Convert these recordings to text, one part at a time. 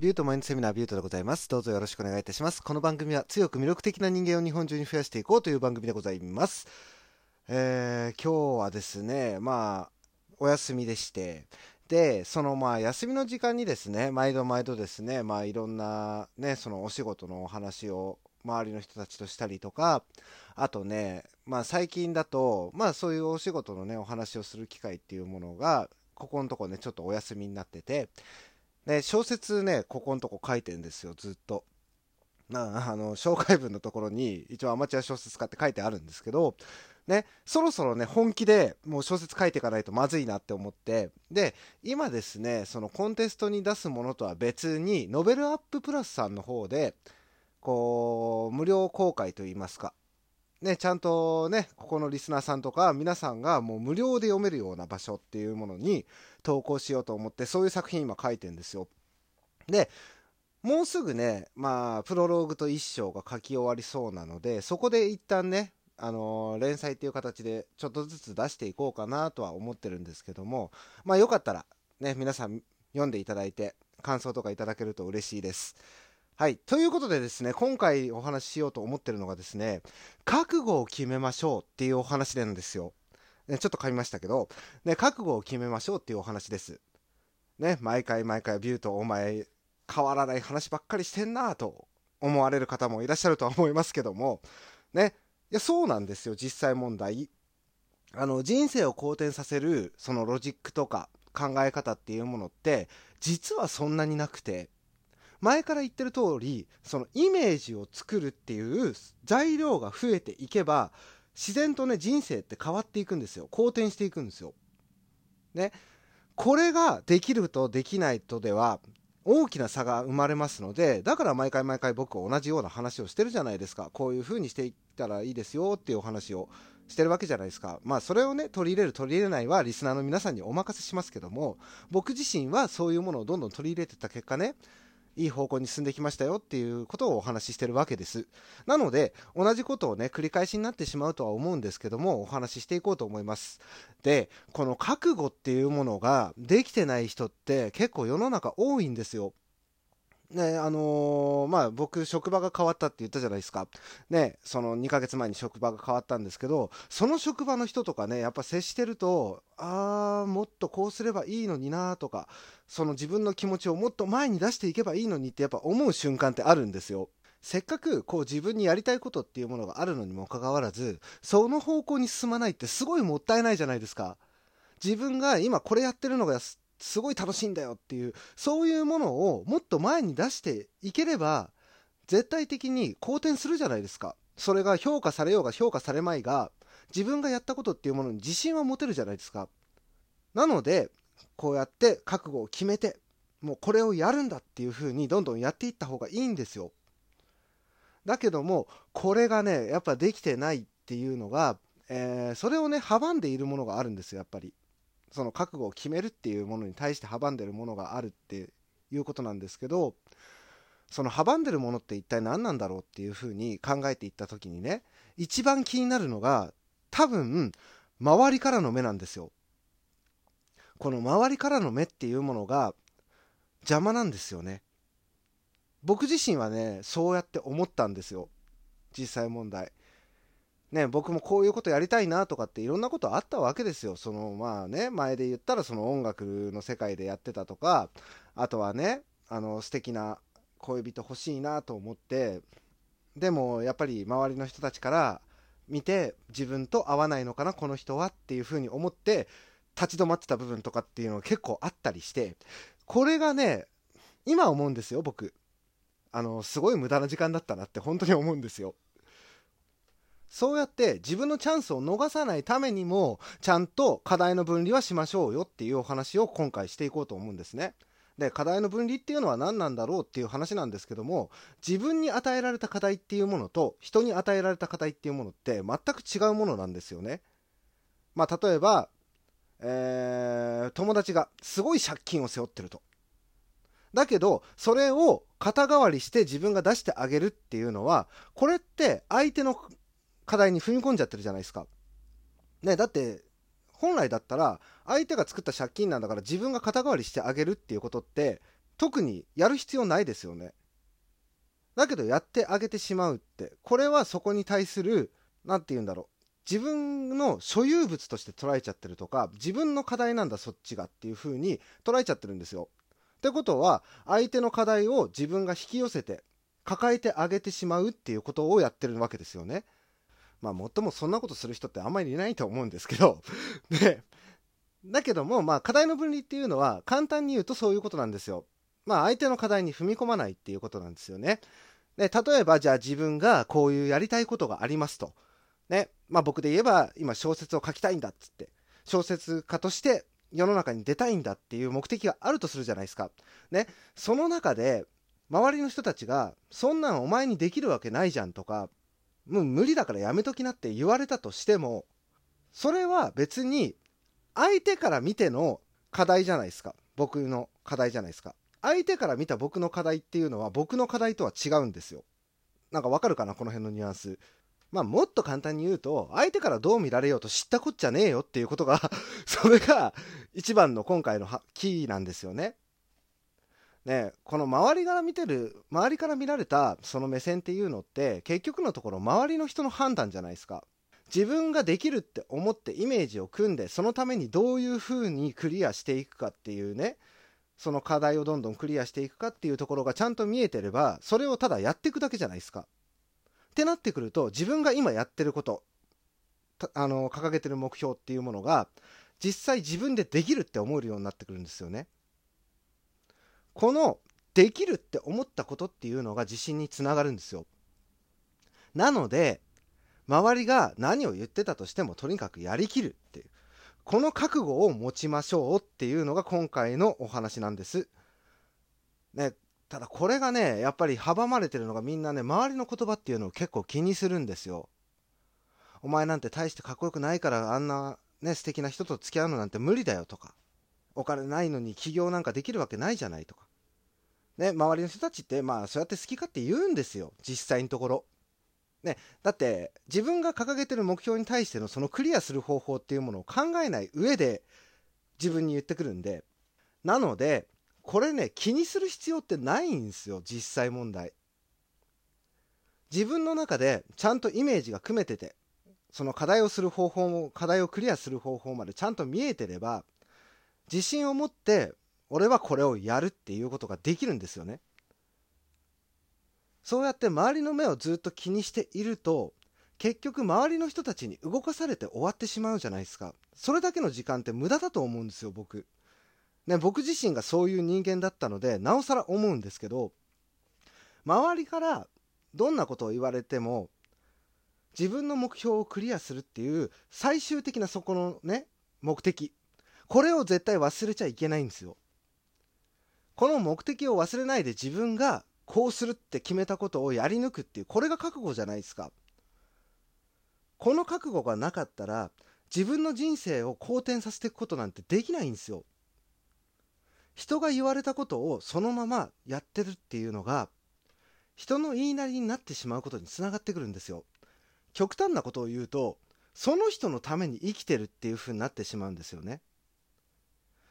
ビュートマインドセミナービュートでございます。どうぞよろしくお願いいたします。この番組は強く魅力的な人間を日本中に増やしていこうという番組でございます。えー、今日はですね、まあ、お休みでして、で、そのまあ休みの時間にですね、毎度毎度ですね、まあいろんなね、そのお仕事のお話を周りの人たちとしたりとか、あとね、まあ最近だと、まあそういうお仕事のね、お話をする機会っていうものが、ここのとこね、ちょっとお休みになってて、で、小説ね、ここのとこ書いてんですよ、ずっと。なあの、紹介文のところに、一応アマチュア小説家って書いてあるんですけど、ね、そろそろね、本気でもう小説書いていかないとまずいなって思って、で、今ですね、そのコンテストに出すものとは別に、ノベルアッププラスさんの方で、こう、無料公開といいますか、ね、ちゃんとね、ここのリスナーさんとか皆さんがもう無料で読めるような場所っていうものに投稿しようと思って、そういう作品今書いてんですよ。で、もうすぐね、まあ、プロローグと一章が書き終わりそうなので、そこで一旦ね、あのー、連載っていう形でちょっとずつ出していこうかなとは思ってるんですけども、まあよかったらね、皆さん読んでいただいて感想とかいただけると嬉しいです。はい。ということでですね、今回お話ししようと思ってるのがですね、覚悟を決めましょうっていうお話なんですよ。ね、ちょっと噛みましたけど、ね、覚悟を決めましょうっていうお話です。ね、毎回毎回ビューとお前変わらない話ばっかりしてんなと思われる方もいらっしゃるとは思いますけども、ね、いや、そうなんですよ、実際問題。あの、人生を好転させる、そのロジックとか考え方っていうものって、実はそんなになくて、前から言ってる通り、そのイメージを作るっていう材料が増えていけば、自然とね、人生って変わっていくんですよ。好転していくんですよ。ね。これができるとできないとでは、大きな差が生まれますので、だから毎回毎回僕は同じような話をしてるじゃないですか。こういう風にしていったらいいですよっていうお話をしてるわけじゃないですか。まあそれをね、取り入れる取り入れないはリスナーの皆さんにお任せしますけども、僕自身はそういうものをどんどん取り入れてた結果ね、いい方向に進んできましたよっていうことをお話ししてるわけです。なので、同じことをね、繰り返しになってしまうとは思うんですけども、お話ししていこうと思います。で、この覚悟っていうものができてない人って結構世の中多いんですよ。ね、あのー、まあ、僕、職場が変わったって言ったじゃないですか。ね、その2ヶ月前に職場が変わったんですけど、その職場の人とかね、やっぱ接してると、あー、もっとこうすればいいのになとか、その自分の気持ちをもっと前に出していけばいいのにってやっぱ思う瞬間ってあるんですよ。せっかくこう自分にやりたいことっていうものがあるのにもかかわらず、その方向に進まないってすごいもったいないじゃないですか。自分が今これやってるのがすごい楽しいんだよっていう、そういうものをもっと前に出していければ、絶対的に好転するじゃないですか。それが評価されようが評価されまいが、自分がやったことっていうものに自信は持てるじゃないですか。なので、こうやって覚悟を決めて、もうこれをやるんだっていう風にどんどんやっていった方がいいんですよ。だけども、これがね、やっぱできてないっていうのが、えー、それをね、阻んでいるものがあるんですよ、やっぱり。その覚悟を決めるっていうものに対して阻んでるものがあるっていうことなんですけど、その阻んでるものって一体何なんだろうっていうふうに考えていった時にね、一番気になるのが、多分、周りからの目なんですよ。この周りからの目っていうものが邪魔なんですよね。僕自身はね、そうやって思ったんですよ。実際問題。ね、僕もこういうことやりたいなとかっていろんなことあったわけですよ。そのまあね、前で言ったらその音楽の世界でやってたとか、あとはね、あの素敵な恋人欲しいなと思って、でもやっぱり周りの人たちから見て自分と合わないのかな、この人はっていうふうに思って立ち止まってた部分とかっていうのが結構あったりして、これがね、今思うんですよ、僕。あの、すごい無駄な時間だったなって本当に思うんですよ。そうやって自分のチャンスを逃さないためにも、ちゃんと課題の分離はしましょうよっていうお話を今回していこうと思うんですね。で、課題の分離っていうのは何なんだろうっていう話なんですけども、自分に与えられた課題っていうものと、人に与えられた課題っていうものって全く違うものなんですよね。まあ、例えば、えー、友達がすごい借金を背負ってると。だけど、それを肩代わりして自分が出してあげるっていうのは、これって相手の課題に踏み込んじゃってるじゃないですか。ね、だって、本来だったら、相手が作った借金なんだから自分が肩代わりしてあげるっていうことって、特にやる必要ないですよね。だけどやってあげてしまうって、これはそこに対する、何て言うんだろう。自分の所有物として捉えちゃってるとか、自分の課題なんだそっちがっていう風に捉えちゃってるんですよ。ってことは、相手の課題を自分が引き寄せて、抱えてあげてしまうっていうことをやってるわけですよね。まあ、もっともそんなことする人ってあんまりいないと思うんですけど、で、だけども、まあ、課題の分離っていうのは、簡単に言うとそういうことなんですよ。まあ、相手の課題に踏み込まないっていうことなんですよね。で、例えば、じゃあ自分がこういうやりたいことがありますと。ね。まあ、僕で言えば、今小説を書きたいんだっつって、小説家として世の中に出たいんだっていう目的があるとするじゃないですか。ね。その中で、周りの人たちが、そんなんお前にできるわけないじゃんとか、もう無理だからやめときなって言われたとしても、それは別に相手から見ての課題じゃないですか。僕の課題じゃないですか。相手から見た僕の課題っていうのは僕の課題とは違うんですよ。なんかわかるかなこの辺のニュアンス。まあもっと簡単に言うと、相手からどう見られようと知ったこっちゃねえよっていうことが それが一番の今回のキーなんですよね。ね、この周りから見てる、周りから見られたその目線っていうのって、結局のところ周りの人の判断じゃないですか。自分ができるって思ってイメージを組んでそのためにどういうふうにクリアしていくかっていうねその課題をどんどんクリアしていくかっていうところがちゃんと見えてればそれをただやっていくだけじゃないですか。ってなってくると自分が今やってることあの掲げてる目標っていうものが実際自分でできるって思えるようになってくるんですよね。このできるって思ったことっていうのが自信につながるんですよ。なので周りが何を言ってたとしてもとにかくやりきるっていうこの覚悟を持ちましょうっていうのが今回のお話なんです。ね、ただこれがねやっぱり阻まれてるのがみんなね周りの言葉っていうのを結構気にするんですよ。お前なんて大してかっこよくないからあんなね素敵な人と付き合うのなんて無理だよとかお金ないのに起業なんかできるわけないじゃないとかね周りの人たちってまあそうやって好き勝手言うんですよ。実際のところ。ね、だって自分が掲げてる目標に対してのそのクリアする方法っていうものを考えない上で自分に言ってくるんで。なのでこれね気にする必要ってないんですよ実際問題。自分の中でちゃんとイメージが組めててその課題をする方法も課題をクリアする方法までちゃんと見えてれば自信を持って俺はこれをやるっていうことができるんですよね。そうやって周りの目をずっと気にしていると結局周りの人たちに動かされて終わってしまうじゃないですか。それだけの時間って無駄だと思うんですよ僕。ね僕自身がそういう人間だったのでなおさら思うんですけど周りからどんなことを言われても自分の目標をクリアするっていう最終的なそこのね目的。これを絶対忘れちゃいけないんですよ。この目的を忘れないで自分がこうするって決めたことをやり抜くっていうこれが覚悟じゃないですか。この覚悟がなかったら自分の人生を好転させていくことなんてできないんですよ。人が言われたことをそのままやってるっていうのが人の言いなりになってしまうことにつながってくるんですよ。極端なことを言うとその人のために生きてるっていう風になってしまうんですよね。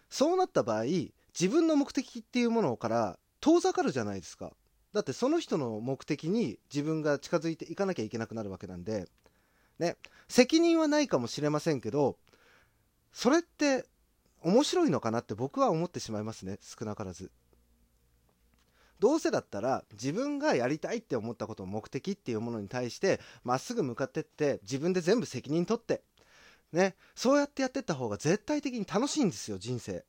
そうなった場合自分の目的っていうものから遠ざかるじゃないですか。だってその人の目的に自分が近づいていかなきゃいけなくなるわけなんで、ね、責任はないかもしれませんけど、それって面白いのかなって僕は思ってしまいますね、少なからず。どうせだったら自分がやりたいって思ったことを目的っていうものに対してまっすぐ向かってって自分で全部責任取って。ね。そうやってやってった方が絶対的に楽しいんですよ人生。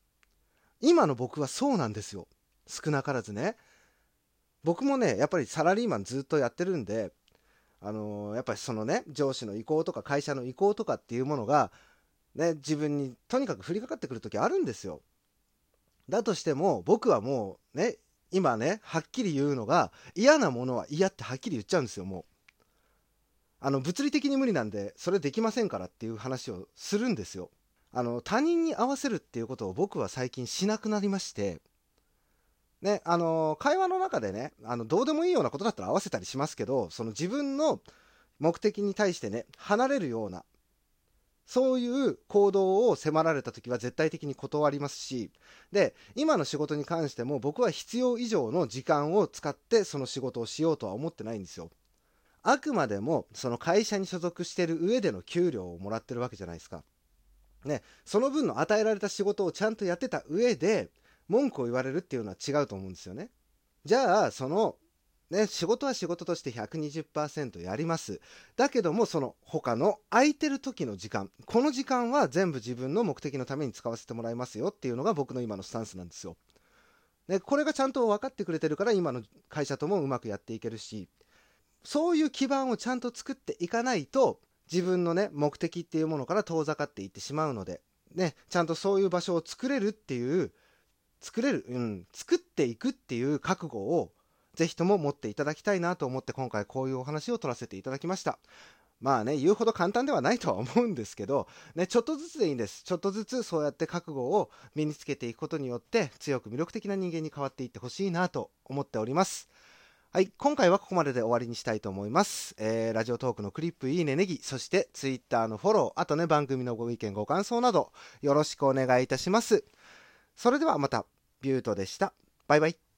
今の僕はそうなんですよ。少なからずね。僕もねやっぱりサラリーマンずっとやってるんであのー、やっぱりそのね上司の意向とか会社の意向とかっていうものがね自分にとにかく降りかかってくる時あるんですよ。だとしても僕はもうね今ねはっきり言うのが嫌なものは嫌ってはっきり言っちゃうんですよもう。あの物理的に無理なんでそれできませんからっていう話をするんですよ。あの他人に合わせるっていうことを僕は最近しなくなりましてね、あの会話の中でね、あの、どうでもいいようなことだったら合わせたりしますけど、その自分の目的に対してね、離れるような、そういう行動を迫られた時は絶対的に断りますし、で、今の仕事に関しても僕は必要以上の時間を使ってその仕事をしようとは思ってないんですよ。あくまでもその会社に所属してる上での給料をもらってるわけじゃないですか。ね、その分の与えられた仕事をちゃんとやってた上で文句を言われるっていうのは違うと思うんですよね。じゃあ、そのね、仕事は仕事として120%やります。だけども、その他の空いてる時の時間、この時間は全部自分の目的のために使わせてもらいますよっていうのが僕の今のスタンスなんですよ。ね、これがちゃんと分かってくれてるから今の会社ともうまくやっていけるし、そういう基盤をちゃんと作っていかないと、自分のね、目的っていうものから遠ざかっていってしまうので、ね、ちゃんとそういう場所を作れるっていう、作れる、うん、作っていくっていう覚悟をぜひとも持っていただきたいなと思って今回こういうお話を取らせていただきました。まあね、言うほど簡単ではないとは思うんですけど、ね、ちょっとずつでいいんです。ちょっとずつそうやって覚悟を身につけていくことによって強く魅力的な人間に変わっていってほしいなと思っております。はい、今回はここまでで終わりにしたいと思います。えー、ラジオトークのクリップ、いいね、ネギ、そしてツイッターのフォロー、あとね、番組のご意見、ご感想など、よろしくお願いいたします。それではまた、ビュートでした。バイバイ。